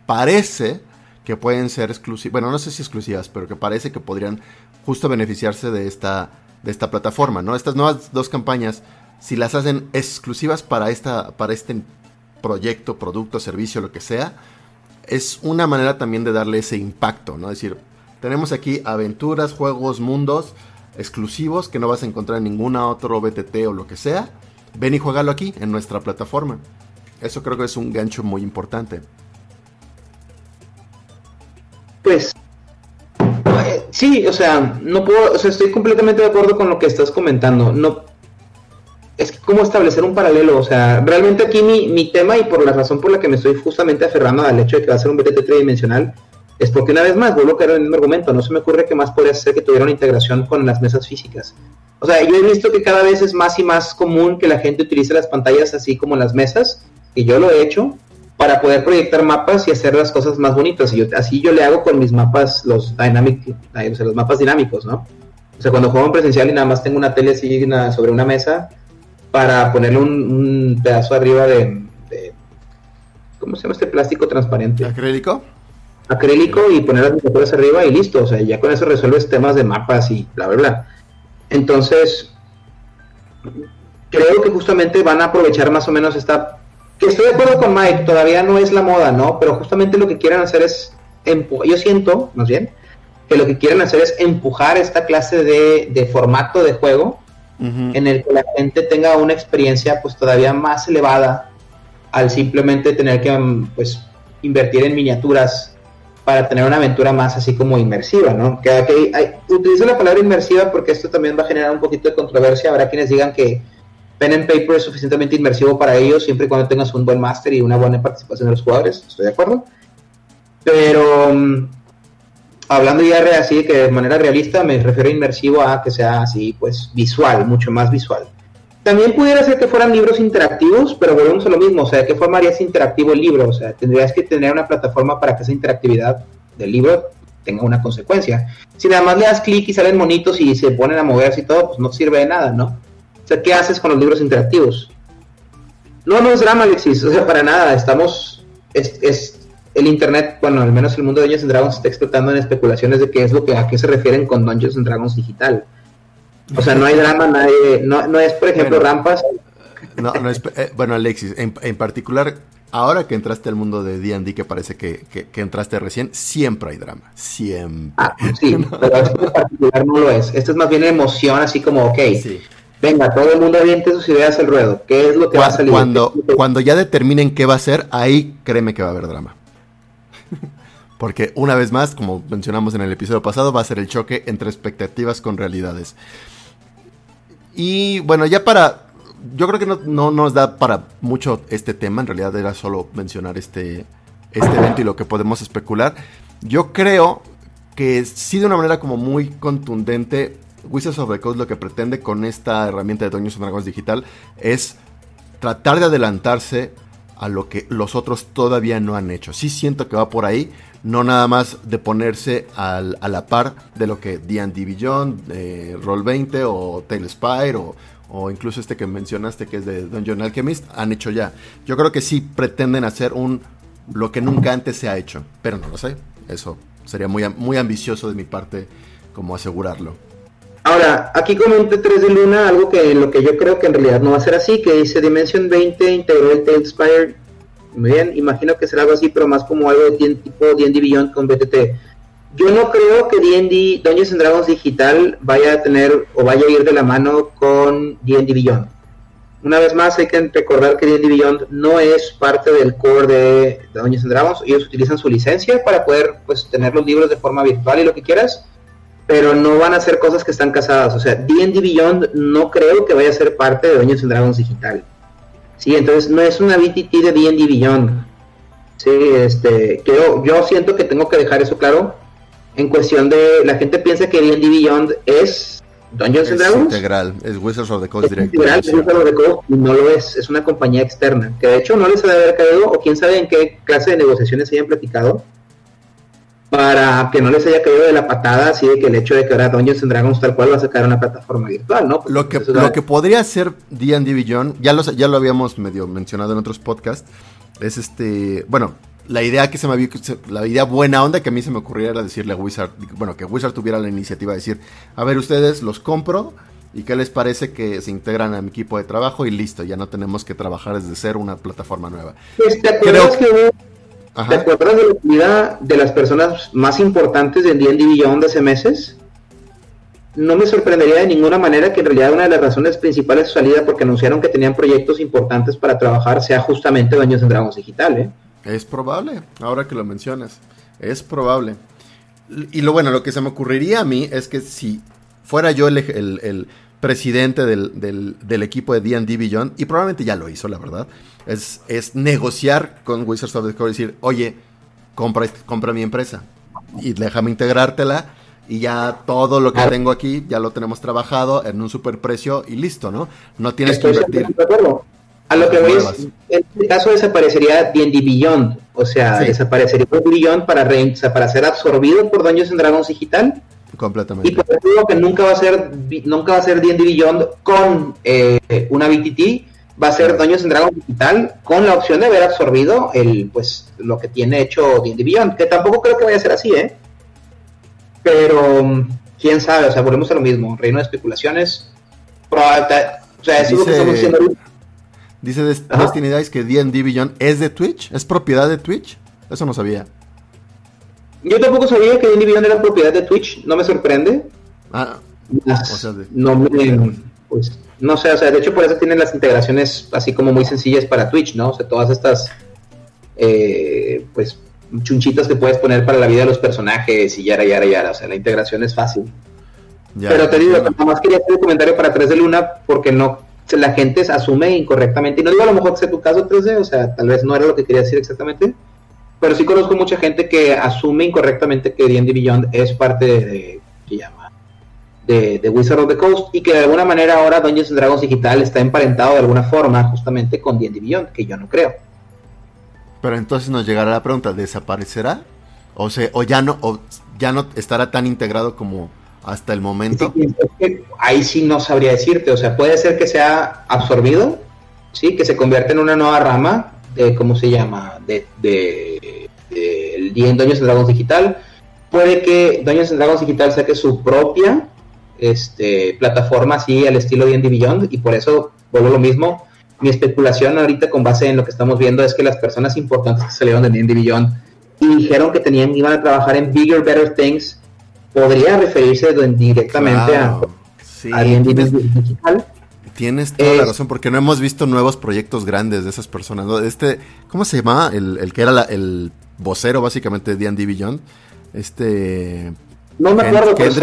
parece que pueden ser exclusivas, bueno, no sé si exclusivas, pero que parece que podrían justo beneficiarse de esta, de esta plataforma, ¿no? Estas nuevas dos campañas, si las hacen exclusivas para, esta, para este proyecto, producto, servicio, lo que sea, es una manera también de darle ese impacto, ¿no? Es decir, tenemos aquí aventuras, juegos, mundos, exclusivos que no vas a encontrar en ninguna otro BTT o lo que sea, ven y juégalo aquí en nuestra plataforma. Eso creo que es un gancho muy importante. Pues eh, sí, o sea, no puedo, o sea, estoy completamente de acuerdo con lo que estás comentando. No es que cómo establecer un paralelo, o sea, realmente aquí mi, mi tema y por la razón por la que me estoy justamente aferrando al hecho de que va a ser un BTT tridimensional es porque una vez más, vuelvo a caer en el mismo argumento, no se me ocurre que más podría ser que tuviera una integración con las mesas físicas. O sea, yo he visto que cada vez es más y más común que la gente utilice las pantallas así como las mesas, y yo lo he hecho, para poder proyectar mapas y hacer las cosas más bonitas. Y yo, así yo le hago con mis mapas, los dynamic, o sea, los mapas dinámicos, ¿no? O sea, cuando juego en presencial y nada más tengo una tele así sobre una mesa para ponerle un, pedazo arriba de, de, ¿Cómo se llama este plástico transparente? ¿Acrílico? Acrílico y poner las miniaturas arriba y listo. O sea, ya con eso resuelves temas de mapas y bla, bla, bla. Entonces, creo que justamente van a aprovechar más o menos esta... Que estoy de acuerdo con Mike, todavía no es la moda, ¿no? Pero justamente lo que quieren hacer es... Yo siento, más bien, que lo que quieren hacer es empujar esta clase de, de formato de juego en el que la gente tenga una experiencia pues todavía más elevada al simplemente tener que pues invertir en miniaturas para tener una aventura más así como inmersiva, ¿no? Que, hay, utilizo la palabra inmersiva porque esto también va a generar un poquito de controversia. Habrá quienes digan que pen and paper es suficientemente inmersivo para ellos siempre y cuando tengas un buen máster y una buena participación de los jugadores. Estoy de acuerdo. Pero mm, hablando ya así que de manera realista, me refiero a inmersivo a que sea así, pues visual, mucho más visual. También pudiera ser que fueran libros interactivos, pero volvemos a lo mismo, o sea, ¿de qué forma harías interactivo el libro? O sea, tendrías que tener una plataforma para que esa interactividad del libro tenga una consecuencia. Si nada más le das clic y salen monitos y se ponen a moverse y todo, pues no sirve de nada, ¿no? O sea, ¿qué haces con los libros interactivos? No, no es drama, Alexis, o sea, para nada, estamos, es, es el internet, bueno, al menos el mundo de Dungeons Dragons está explotando en especulaciones de qué es lo que, a qué se refieren con Dungeons Dragons digital. O sea, no hay drama, nadie, no, no es, por ejemplo, rampas. No, no es, eh, bueno, Alexis, en, en, particular, ahora que entraste al mundo de D&D, que parece que, que, entraste recién, siempre hay drama, siempre. Ah, sí, <laughs> pero esto en particular no lo es. Esto es más bien emoción, así como, ok, venga, todo el mundo aviente sus ideas al ruedo. ¿Qué es lo que va a salir? Cuando, cuando ya determinen qué va a ser, ahí créeme que va a haber drama. <laughs> Porque una vez más, como mencionamos en el episodio pasado, va a ser el choque entre expectativas con realidades. Y bueno, ya para... Yo creo que no, nos da para mucho este tema, en realidad era solo mencionar este, este evento y lo que podemos especular. Yo creo que sí de una manera como muy contundente, Wizards of the Coast lo que pretende con esta herramienta de Dungeons Dragons digital es tratar de adelantarse a lo que los otros todavía no han hecho. Sí siento que va por ahí, no nada más de ponerse a la par de lo que D&D Beyond, eh, Roll20 o Spire o, o incluso este que mencionaste que es de Dungeon Alchemist han hecho ya. Yo creo que sí pretenden hacer un lo que nunca antes se ha hecho, pero no lo sé. Eso sería muy, muy ambicioso de mi parte como asegurarlo. Ahora, aquí comenta 3 de Luna algo que lo que yo creo que en realidad no va a ser así, que dice Dimension 20 integró el Talespire. Muy bien, imagino que será algo así, pero más como algo de tipo D&D Beyond con BTT. Yo no creo que D&D Dungeons and Dragons digital vaya a tener o vaya a ir de la mano con D&D Beyond. Una vez más hay que recordar que D&D Beyond no es parte del core de, Dungeons and Dragons. Ellos utilizan su licencia para poder pues tener los libros de forma virtual y lo que quieras pero no van a ser cosas que están casadas. O sea, D&D Beyond no creo que vaya a ser parte de Dungeons and Dragons digital. Sí, entonces no es una BTT de D&D Beyond. Sí, este, yo, yo siento que tengo que dejar eso claro. En cuestión de, la gente piensa que D&D Beyond es Dungeons and Dragons. integral, es Wizards of the Coast directo. Integral, es Wizards of the Coast, y no lo es, es una compañía externa, que de hecho no les ha de haber caído, o quién sabe en qué clase de negociaciones se hayan platicado, para que no les haya caído de la patada así de que el hecho de que ahora Dungeons and Dragons tal cual va a sacar una plataforma virtual, ¿no? lo que, lo que podría ser D&D Beyond, ya lo, ya lo habíamos medio mencionado en otros podcasts, es este, bueno, la idea que se me la idea buena onda que a mí se me ocurría era decirle a Wizard, bueno, que Wizard tuviera la iniciativa de decir, a ver, ustedes los compro y qué les parece que se integran a mi equipo de trabajo y listo, ya no tenemos que trabajar desde cero una plataforma nueva. Pues, Creo que ¿Te acuerdas de la vida de las personas más importantes de D&D Beyond hace meses? No me sorprendería de ninguna manera que en realidad una de las razones principales de su salida porque anunciaron que tenían proyectos importantes para trabajar sea justamente Baños en Dragons Digital, ¿eh? Es probable, ahora que lo mencionas. Es probable. Y lo bueno, lo que se me ocurriría a mí es que si fuera yo el, el presidente del, del, equipo de D&D Beyond, y probablemente ya lo hizo, la verdad, es, es negociar con Wizards of the Coast y decir, oye, compra, compra mi empresa y déjame integrártela y ya todo lo que tengo aquí ya lo tenemos trabajado en un super precio y listo, ¿no? No tienes que invertir. A lo que voy es, en este caso desaparecería D&D Beyond, o sea, desaparecería Beyond para, para ser absorbido por Dungeons Dragons Digital Completamente. Y por eso digo que nunca va a ser nunca va a ser D&D Beyond con eh, una BTT, va a ser Dungeons en Dragons digital con la opción de haber absorbido el pues lo que tiene hecho D&D Beyond, que tampoco creo que vaya a ser así, ¿eh? Pero quién sabe, o sea, volvemos a lo mismo, reino de especulaciones. o sea, es dice, lo que estamos diciendo Dice Destiny Dice que D&D Beyond es de Twitch, es propiedad de Twitch. Eso no sabía. Yo tampoco sabía que D&D Beyond era propiedad de Twitch, no me sorprende. Ah, no me, pues, no sé, o sea, de hecho por eso tienen las integraciones así como muy sencillas para Twitch, ¿no? O sea, todas estas, eh, pues, chunchitas que puedes poner para la vida de los personajes y yara, yara, yara. O sea, la integración es fácil. Pero te digo, nada más quería hacer un comentario para 3 de Luna porque no la gente asume incorrectamente. Y no digo a lo mejor que sea tu caso 3D, o sea, tal vez no era lo que quería decir exactamente. Pero sí conozco mucha gente que asume incorrectamente que D&D Beyond es parte de, ¿qué llama? De, de, Wizard of the Coast y que de alguna manera ahora Dungeons Dragons Digital está emparentado de alguna forma justamente con D&D Beyond, que yo no creo. Pero entonces nos llegará la pregunta, ¿desaparecerá? O sea, o ya no, o ya no estará tan integrado como hasta el momento. ahí sí no sabría decirte, o sea, puede ser que sea absorbido, sí, que se convierta en una nueva rama de, ¿cómo se llama? De, de, de, de Dungeons Dragons Digital. Puede que Dungeons Dragons Digital saque su propia este, plataforma así al estilo D&D Beyond y por eso vuelvo lo mismo. Mi especulación ahorita con base en lo que estamos viendo es que las personas importantes que salieron de D&D Beyond y dijeron que tenían iban a trabajar en bigger, better things podría referirse directamente a, sí, digital. Tienes toda la razón, porque no hemos visto nuevos proyectos grandes de esas personas. Este, ¿Cómo se llama? El, que era el vocero básicamente de D&D Beyond. Este... No me acuerdo, pero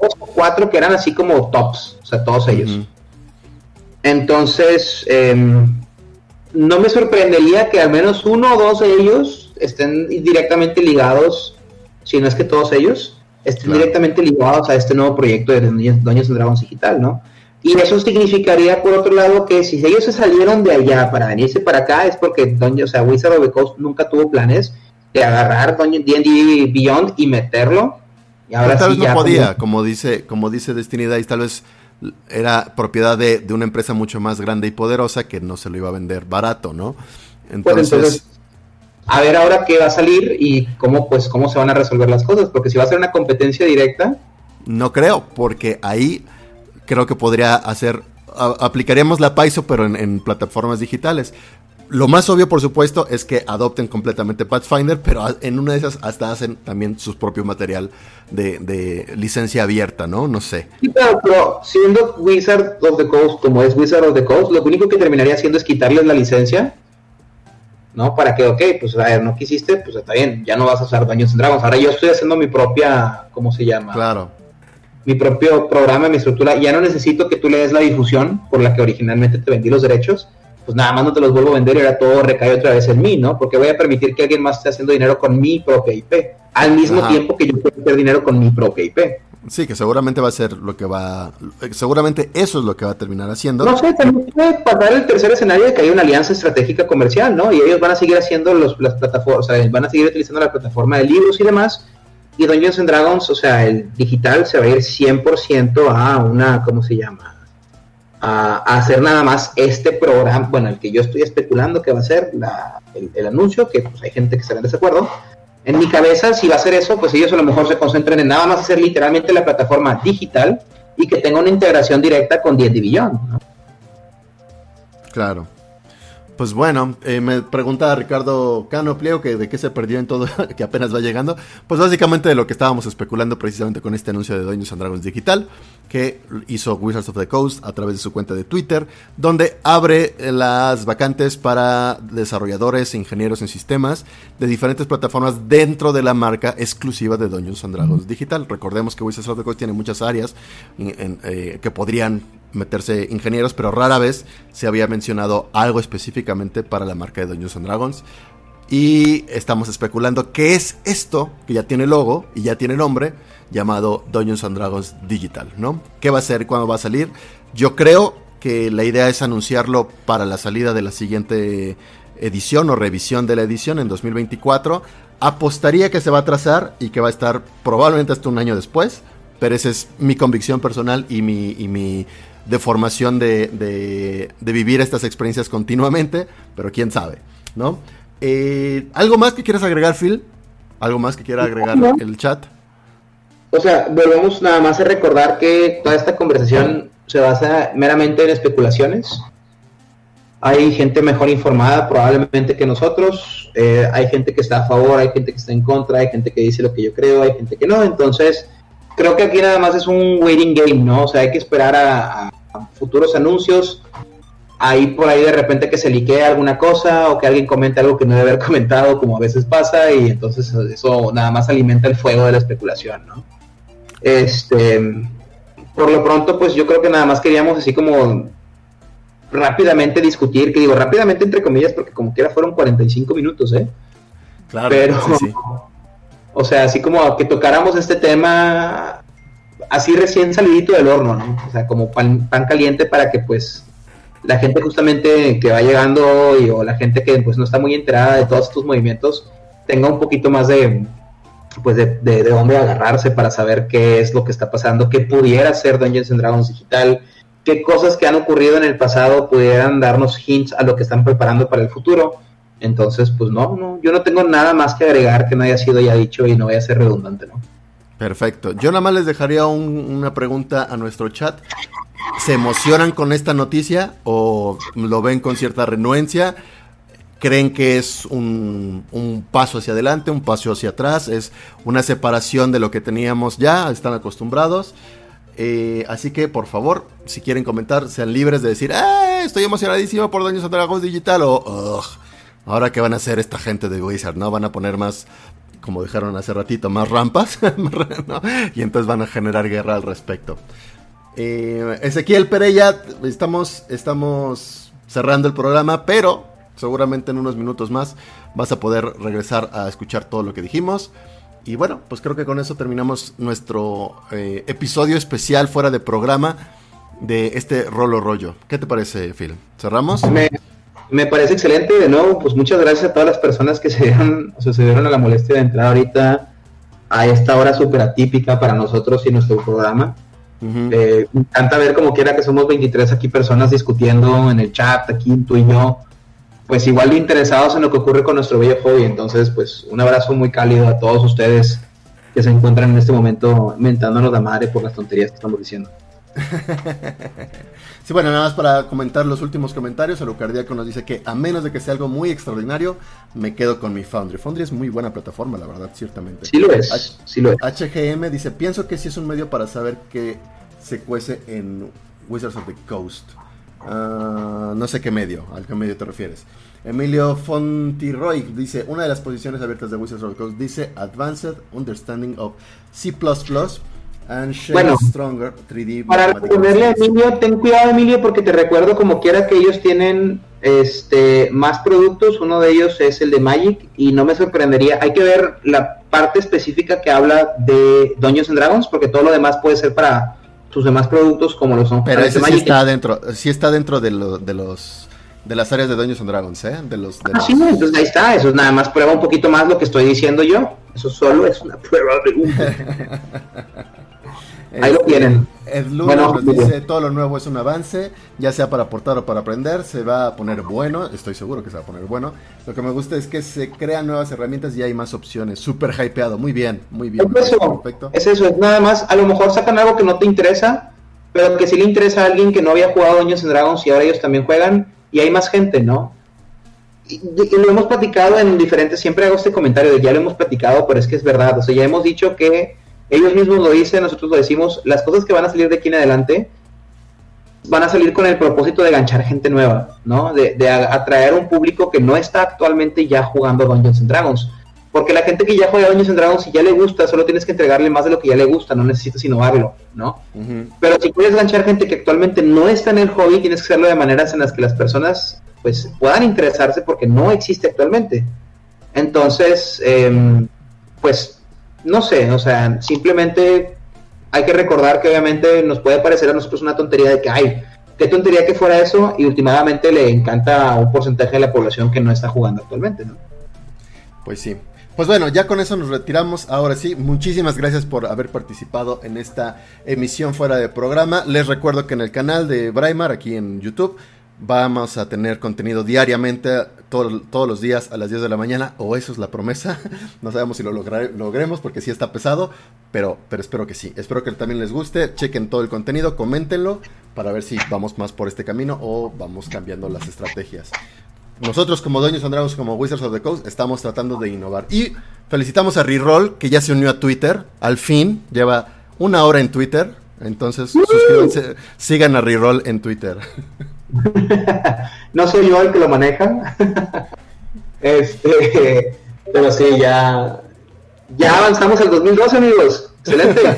dos o cuatro que eran así como tops, o sea, todos ellos. Entonces, em, no me sorprendería que al menos uno o dos de ellos estén directamente ligados, si no es que todos ellos, estén directamente ligados a este nuevo proyecto de Doños Dragons Digital, ¿no? Y eso significaría, por otro lado, que si ellos se salieron de allá para venirse para acá, es porque Doño, o sea, Wizard of the Coast nunca tuvo planes de agarrar D&D Beyond y meterlo. Y ahora tal vez no podía, como... dice, como dice Destiny Dice, tal vez era propiedad de, una empresa mucho más grande y poderosa que no se lo iba a vender barato, ¿no? Pues entonces a ver ahora qué va a salir y cómo pues cómo se van a resolver las cosas, porque si va a ser una competencia directa, no creo, porque ahí creo que podría hacer aplicaríamos la Paizo pero en, plataformas digitales. Lo más obvio, por supuesto, es que adopten completamente Pathfinder, pero en una de esas hasta hacen también su propio material de, licencia abierta, ¿no? No sé. Sí, pero, siendo Wizard of the Coast como es Wizard of the Coast, lo único que terminaría haciendo es quitarles la licencia ¿no? Para que, ok, pues a ver, no quisiste, pues está bien, ya no vas a usar Dungeons Dragons. Ahora yo estoy haciendo mi propia, ¿cómo se llama? Claro. Mi propio programa, mi estructura. Ya no necesito que tú le des la difusión por la que originalmente te vendí los derechos. Pues nada más no te los vuelvo a vender y ahora todo recae otra vez en mí, ¿no? Porque voy a permitir que alguien más esté haciendo dinero con mi propia IP. Al mismo tiempo que yo puedo hacer dinero con mi propia IP. Sí, que seguramente va a ser lo que va. Seguramente eso es lo que va a terminar haciendo. No sé, también puede pasar el tercer escenario de que hay una alianza estratégica comercial, ¿no? Y ellos van a seguir haciendo los, las plataformas, o sea, van a seguir utilizando la plataforma de libros y demás. Y Dungeons and Dragons, o sea, el digital se va a ir 100% a una, ¿cómo se llama? A, hacer nada más este programa, bueno, el que yo estoy especulando que va a ser el, anuncio, que pues hay gente que estará en desacuerdo en mi cabeza, si va a ser eso, pues ellos a lo mejor se concentren en nada más hacer literalmente la plataforma digital y que tenga una integración directa con 10 Billón. Claro. Pues bueno, eh, me pregunta Ricardo Cano Pliego que de qué se perdió en todo, <laughs> que apenas va llegando. Pues básicamente de lo que estábamos especulando precisamente con este anuncio de Dungeons and Dragons Digital, que hizo Wizards of the Coast a través de su cuenta de Twitter, donde abre las vacantes para desarrolladores e ingenieros en sistemas de diferentes plataformas dentro de la marca exclusiva de Dungeons and Dragons Digital. Recordemos que Wizards of the Coast tiene muchas áreas eh, que podrían meterse ingenieros, pero rara vez se había mencionado algo específicamente para la marca de Dungeons and Dragons. Y estamos especulando qué es esto, que ya tiene logo y ya tiene nombre, llamado Dungeons and Dragons Digital, ¿no? ¿Qué va a ser? ¿Cuándo va a salir? Yo creo que la idea es anunciarlo para la salida de la siguiente edición o revisión de la edición en 2024. Apostaría que se va a trazar y que va a estar probablemente hasta un año después, pero esa es mi convicción personal y mi, y mi de formación de, vivir estas experiencias continuamente, pero quién sabe, ¿no? Eh, ¿Algo más que quieras agregar, Phil? ¿Algo más que quiera agregar en el chat? O sea, volvemos nada más a recordar que toda esta conversación se basa meramente en especulaciones. Hay gente mejor informada probablemente que nosotros, eh, hay gente que está a favor, hay gente que está en contra, hay gente que dice lo que yo creo, hay gente que no, entonces creo que aquí nada más es un waiting game, ¿no? O sea, hay que esperar a, futuros anuncios. Hay por ahí de repente que se liquea alguna cosa o que alguien comente algo que no debe haber <laughs> comentado, como a veces pasa, y entonces eso nada más alimenta el fuego de la especulación, ¿no? Este, por lo pronto, pues yo creo que nada más queríamos así como rápidamente discutir, que digo rápidamente entre comillas, porque como quiera fueron 45 minutos, ¿eh? Claro, Pero, o sea, así como que tocáramos este tema así recién salidito del horno, ¿no? O sea, como pan, pan caliente para que pues la gente justamente que va llegando hoy o la gente que pues no está muy enterada de todos estos movimientos tenga un poquito más de pues de, de, dónde agarrarse para saber qué es lo que está pasando, qué pudiera ser Dungeons and Dragons digital, qué cosas que han ocurrido en el pasado pudieran darnos hints a lo que están preparando para el futuro. Entonces, pues no, no, yo no tengo nada más que agregar que no haya sido ya dicho y no vaya a ser redundante, ¿no? Perfecto. Yo nada más les dejaría una pregunta a nuestro chat. ¿Se emocionan con esta noticia o lo ven con cierta renuencia? ¿Creen que es un, un, paso hacia adelante, un paso hacia atrás? ¿Es una separación de lo que teníamos ya? ¿Están acostumbrados? Eh, así que, por favor, si quieren comentar, sean libres de decir, ¡Eh, estoy emocionadísimo por Daños Dragons Digital o ahora qué van a hacer esta gente de Wizard, ¿no? Van a poner más, como dijeron hace ratito, más rampas, <laughs> Y entonces van a generar guerra al respecto. Eh, Ezequiel Pereya, estamos, estamos cerrando el programa, pero seguramente en unos minutos más vas a poder regresar a escuchar todo lo que dijimos. Y bueno, pues creo que con eso terminamos nuestro eh, episodio especial fuera de programa de este Rolo Rollo. ¿Qué te parece, Phil? ¿Cerramos? Me, parece excelente. De nuevo, pues muchas gracias a todas las personas que se dieron, o se dieron a la molestia de entrar ahorita a esta hora súper atípica para nosotros y nuestro programa. Eh, me encanta ver como quiera que somos 23 aquí personas discutiendo en el chat, aquí tú y yo, pues igual interesados en lo que ocurre con nuestro bello hobby. Entonces, pues un abrazo muy cálido a todos ustedes que se encuentran en este momento mentándonos la madre por las tonterías que estamos diciendo. <laughs> sí, bueno, nada más para comentar los últimos comentarios. Alucardíaco nos dice que a menos de que sea algo muy extraordinario, me quedo con mi Foundry. Foundry es muy buena plataforma, la verdad, ciertamente. Sí lo es, sí lo es. HGM dice, pienso que sí es un medio para saber qué se cuece en Wizards of the Coast. Ah, no sé qué medio, al qué medio te refieres. Emilio Fontiroy dice, una de las posiciones abiertas de Wizards of the Coast dice Advanced Understanding of C++ and bueno, Stronger 3D. Para responderle a Emilio, ten cuidado Emilio porque te recuerdo como quiera que ellos tienen este más productos, uno de ellos es el de Magic y no me sorprendería, hay que ver la parte específica que habla de Dungeons and Dragons porque todo lo demás puede ser para sus demás productos como lo son. Pero ese sí está dentro, sí está dentro de, de los de las áreas de Dungeons and Dragons, ¿eh? De los, ah, sí, entonces ahí está, eso es nada más prueba un poquito más lo que estoy diciendo yo. Eso solo es una prueba de <laughs> Ahí lo tienen. Ed bueno, nos dice, todo lo nuevo es un avance, ya sea para aportar o para aprender, se va a poner bueno, estoy seguro que se va a poner bueno. Lo que me gusta es que se crean nuevas herramientas y hay más opciones, súper hypeado, muy bien, muy bien. Es eso, perfecto. es eso, es nada más, a lo mejor sacan algo que no te interesa, pero que sí le interesa a alguien que no había jugado Dungeons and Dragons y ahora ellos también juegan, y hay más gente, ¿no? Y, lo hemos platicado en diferentes, siempre hago este comentario de ya lo hemos platicado, pero es que es verdad, o sea, ya hemos dicho que ellos mismos lo dicen, nosotros lo decimos, las cosas que van a salir de aquí en adelante van a salir con el propósito de ganchar gente nueva, ¿no? De, atraer un público que no está actualmente ya jugando Dungeons and Dragons. Porque la gente que ya juega Dungeons and Dragons, si ya le gusta, solo tienes que entregarle más de lo que ya le gusta, no necesitas innovarlo, ¿no? Pero si quieres ganchar gente que actualmente no está en el hobby, tienes que hacerlo de maneras en las que las personas pues puedan interesarse porque no existe actualmente. Entonces, em, pues, no sé, o sea, simplemente hay que recordar que obviamente nos puede parecer a nosotros una tontería de que, ay, qué tontería que fuera eso, y últimamente le encanta a un porcentaje de la población que no está jugando actualmente, ¿no? Pues sí. Pues bueno, ya con eso nos retiramos. Ahora sí, muchísimas gracias por haber participado en esta emisión fuera de programa. Les recuerdo que en el canal de Braimar, aquí en YouTube, vamos a tener contenido diariamente, todos los días a las 10 de la mañana, o eso es la promesa. <laughs> No sabemos si lo lograremos porque sí está pesado, pero, pero espero que sí. Espero que también les guste. Chequen todo el contenido, coméntenlo para ver si vamos más por este camino o vamos cambiando las estrategias nosotros como dueños Dragons, como Wizards of the Coast, estamos tratando de innovar. Y felicitamos a Reroll, que ya se unió a Twitter, al fin, lleva una hora en Twitter. Entonces, suscríbanse, sigan a Reroll en Twitter. <laughs> no soy yo el que lo maneja. <laughs> este, pero sí, ya, ya avanzamos al 2012, amigos. Excelente. <laughs>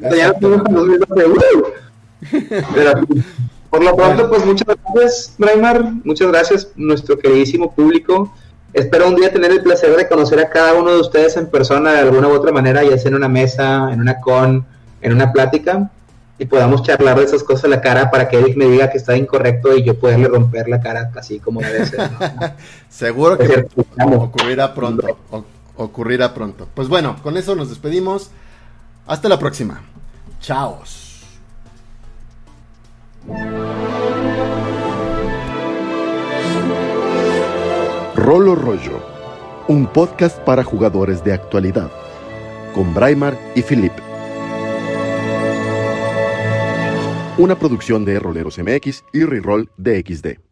ya, ya estamos en 2012. Pero, por lo pronto, pues muchas gracias, Braimar. Muchas gracias, nuestro queridísimo público. Espero un día tener el placer de conocer a cada uno de ustedes en persona de alguna u otra manera, ya sea en una mesa, en una con, en una plática, y podamos charlar de esas cosas a la cara para que Eric me diga que está incorrecto y yo poderle romper la cara así como debe ser. <laughs> Seguro que ocurrirá pronto. ocurrirá pronto. Pues bueno, con eso nos despedimos. Hasta la próxima. Chaos. Rolo Rollo, un podcast para jugadores de actualidad, con Braimar y Philip. Una producción de Roleros MX y Reroll DXD.